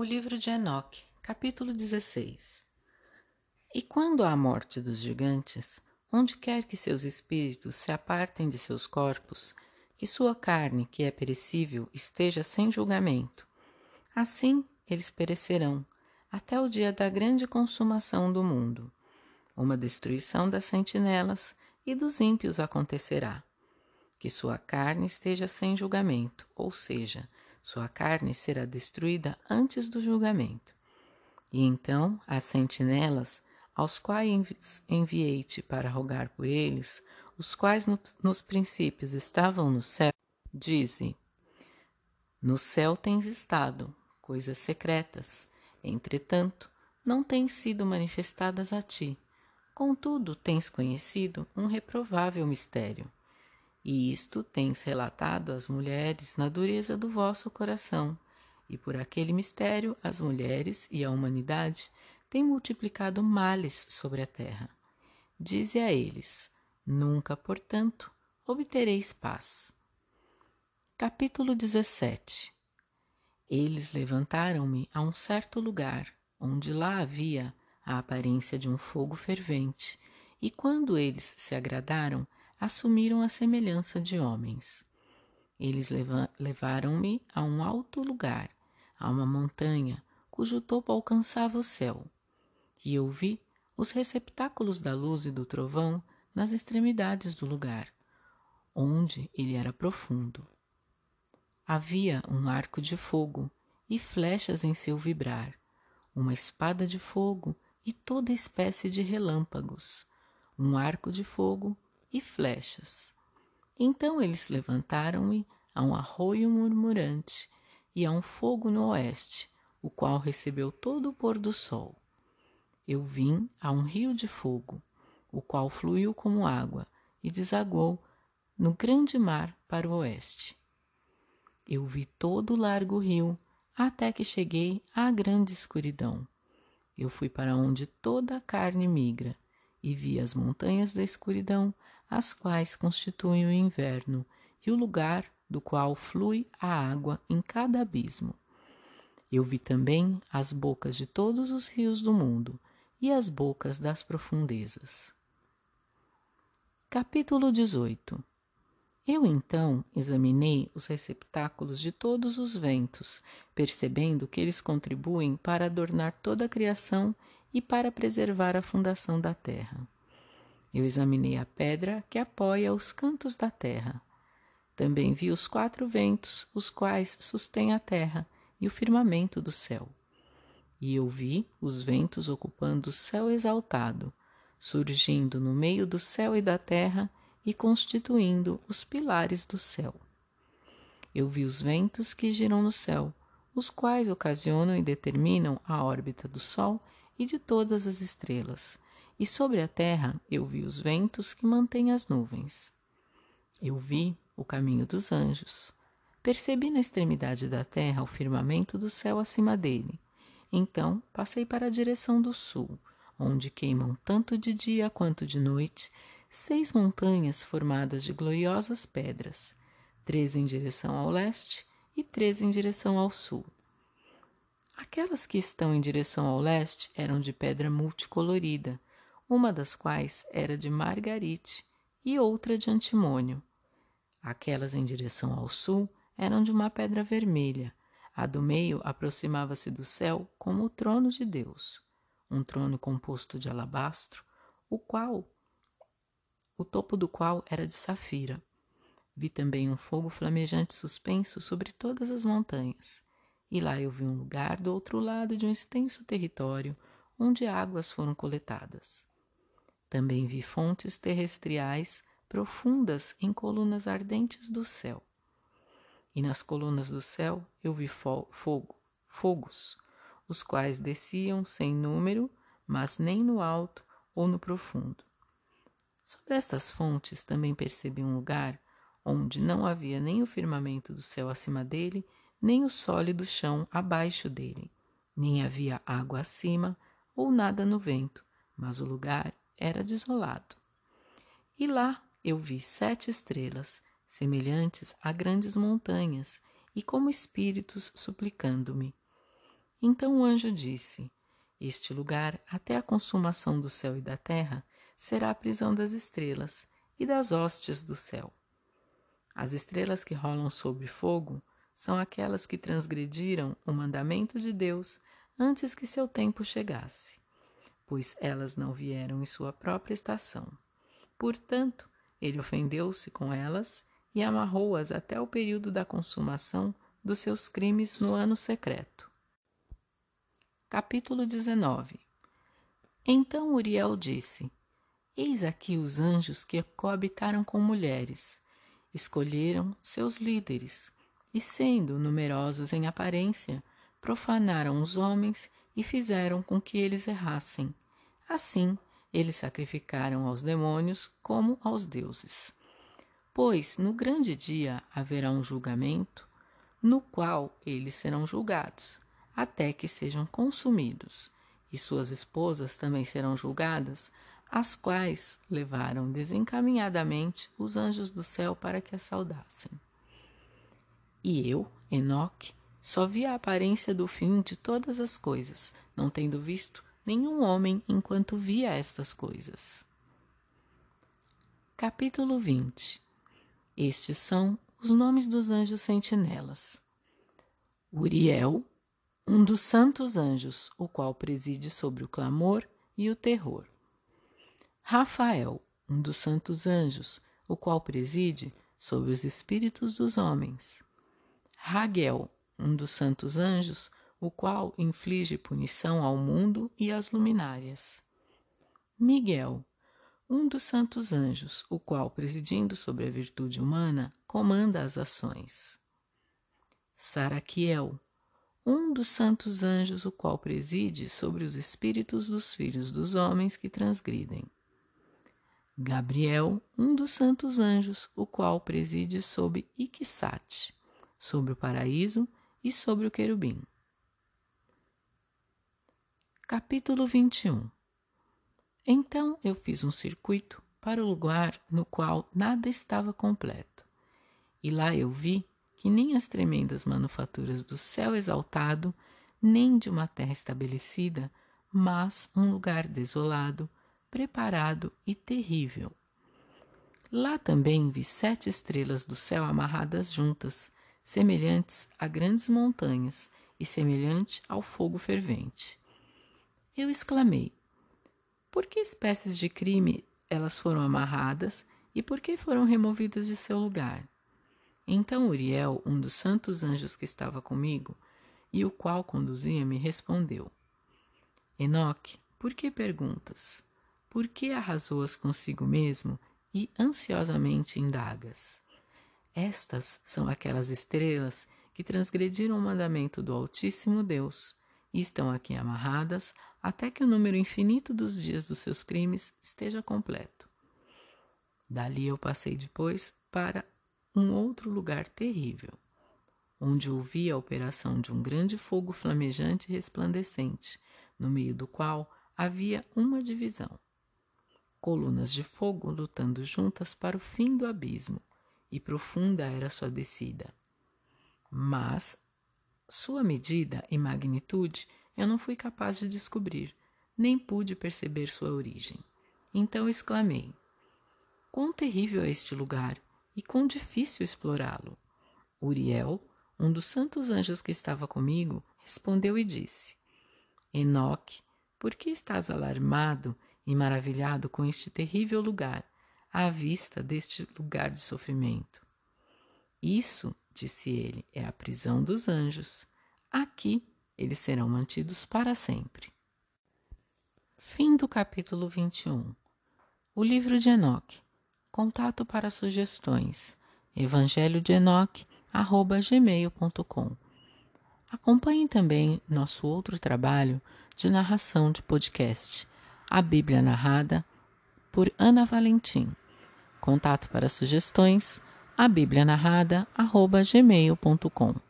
O livro de Enoque, capítulo 16 E quando há morte dos gigantes, onde quer que seus espíritos se apartem de seus corpos, que sua carne, que é perecível, esteja sem julgamento, assim eles perecerão, até o dia da grande consumação do mundo. Uma destruição das sentinelas e dos ímpios acontecerá. Que sua carne esteja sem julgamento, ou seja, sua carne será destruída antes do julgamento. E então as sentinelas, aos quais enviei-te para rogar por eles, os quais no, nos princípios estavam no céu, dizem: No céu tens estado, coisas secretas, entretanto, não têm sido manifestadas a ti. Contudo, tens conhecido um reprovável mistério e isto tens relatado às mulheres na dureza do vosso coração, e por aquele mistério as mulheres e a humanidade têm multiplicado males sobre a terra. Dize a eles: Nunca, portanto, obtereis paz. Capítulo 17 Eles levantaram-me a um certo lugar, onde lá havia a aparência de um fogo fervente, e quando eles se agradaram, assumiram a semelhança de homens. Eles levaram-me a um alto lugar, a uma montanha, cujo topo alcançava o céu. E eu vi os receptáculos da luz e do trovão nas extremidades do lugar, onde ele era profundo. Havia um arco de fogo e flechas em seu vibrar, uma espada de fogo e toda espécie de relâmpagos, um arco de fogo e flechas. Então eles levantaram-me a um arroio murmurante e a um fogo no oeste, o qual recebeu todo o pôr do sol. Eu vim a um rio de fogo, o qual fluiu como água e desaguou no grande mar para o oeste. Eu vi todo o largo rio até que cheguei à grande escuridão. Eu fui para onde toda a carne migra e vi as montanhas da escuridão as quais constituem o inverno e o lugar do qual flui a água em cada abismo. Eu vi também as bocas de todos os rios do mundo e as bocas das profundezas. Capítulo 18 Eu então examinei os receptáculos de todos os ventos, percebendo que eles contribuem para adornar toda a criação e para preservar a fundação da terra. Eu examinei a pedra que apoia os cantos da terra. Também vi os quatro ventos, os quais sustêm a terra e o firmamento do céu. E eu vi os ventos ocupando o céu exaltado, surgindo no meio do céu e da terra e constituindo os pilares do céu. Eu vi os ventos que giram no céu, os quais ocasionam e determinam a órbita do Sol e de todas as estrelas e sobre a terra eu vi os ventos que mantêm as nuvens. Eu vi o caminho dos anjos. Percebi na extremidade da terra o firmamento do céu acima dele. Então passei para a direção do sul, onde queimam tanto de dia quanto de noite seis montanhas formadas de gloriosas pedras, três em direção ao leste e três em direção ao sul. Aquelas que estão em direção ao leste eram de pedra multicolorida, uma das quais era de margarite e outra de antimônio. Aquelas em direção ao sul eram de uma pedra vermelha. A do meio aproximava-se do céu como o trono de Deus, um trono composto de alabastro, o qual o topo do qual era de safira. Vi também um fogo flamejante suspenso sobre todas as montanhas. E lá eu vi um lugar do outro lado de um extenso território onde águas foram coletadas. Também vi fontes terrestriais profundas em colunas ardentes do céu. E nas colunas do céu eu vi fogo, fogos, os quais desciam sem número, mas nem no alto ou no profundo. Sobre estas fontes também percebi um lugar onde não havia nem o firmamento do céu acima dele, nem o sólido chão abaixo dele, nem havia água acima ou nada no vento, mas o lugar era desolado. E lá eu vi sete estrelas, semelhantes a grandes montanhas, e como espíritos suplicando-me. Então o anjo disse: Este lugar, até a consumação do céu e da terra, será a prisão das estrelas e das hostes do céu. As estrelas que rolam sobre fogo são aquelas que transgrediram o mandamento de Deus antes que seu tempo chegasse, pois elas não vieram em sua própria estação. Portanto, ele ofendeu-se com elas e amarrou-as até o período da consumação dos seus crimes no ano secreto. Capítulo 19 Então Uriel disse: Eis aqui os anjos que coabitaram com mulheres. Escolheram seus líderes e, sendo numerosos em aparência, profanaram os homens e fizeram com que eles errassem. Assim, eles sacrificaram aos demônios como aos deuses. Pois no grande dia haverá um julgamento, no qual eles serão julgados, até que sejam consumidos, e suas esposas também serão julgadas, as quais levaram desencaminhadamente os anjos do céu para que a saudassem. E eu, Enoque, só vi a aparência do fim de todas as coisas, não tendo visto nenhum homem enquanto via estas coisas. Capítulo 20 Estes são os nomes dos anjos sentinelas. Uriel, um dos santos anjos, o qual preside sobre o clamor e o terror. Rafael, um dos santos anjos, o qual preside sobre os espíritos dos homens. Raguel, um dos santos anjos, o qual inflige punição ao mundo e às luminárias. Miguel, um dos santos anjos, o qual, presidindo sobre a virtude humana, comanda as ações. Saraquiel, um dos santos anjos, o qual preside sobre os espíritos dos filhos dos homens que transgridem. Gabriel, um dos santos anjos, o qual preside sobre Iquissate sobre o paraíso e sobre o querubim. Capítulo 21 Então eu fiz um circuito para o lugar no qual nada estava completo, e lá eu vi que nem as tremendas manufaturas do céu exaltado, nem de uma terra estabelecida, mas um lugar desolado, preparado e terrível. Lá também vi sete estrelas do céu amarradas juntas, semelhantes a grandes montanhas e semelhante ao fogo fervente. Eu exclamei: Por que espécies de crime elas foram amarradas e por que foram removidas de seu lugar? Então Uriel, um dos santos anjos que estava comigo, e o qual conduzia, me respondeu: Enoque, por que perguntas? Por que arrasou-as consigo mesmo e ansiosamente indagas? Estas são aquelas estrelas que transgrediram o mandamento do Altíssimo Deus e estão aqui amarradas até que o número infinito dos dias dos seus crimes esteja completo. Dali eu passei depois para um outro lugar terrível, onde ouvi a operação de um grande fogo flamejante e resplandecente, no meio do qual havia uma divisão. Colunas de fogo lutando juntas para o fim do abismo e profunda era sua descida. Mas sua medida e magnitude eu não fui capaz de descobrir, nem pude perceber sua origem. Então exclamei: Quão terrível é este lugar e quão difícil explorá-lo! Uriel, um dos santos anjos que estava comigo, respondeu e disse: Enoque, por que estás alarmado e maravilhado com este terrível lugar? À vista deste lugar de sofrimento. Isso, disse ele, é a prisão dos anjos. Aqui eles serão mantidos para sempre. Fim do capítulo 21. O livro de Enoque. Contato para sugestões. Evangelho de Enoque, arroba gmail.com. Acompanhe também nosso outro trabalho de narração de podcast, A Bíblia Narrada, por Ana Valentim. Contato para sugestões, a.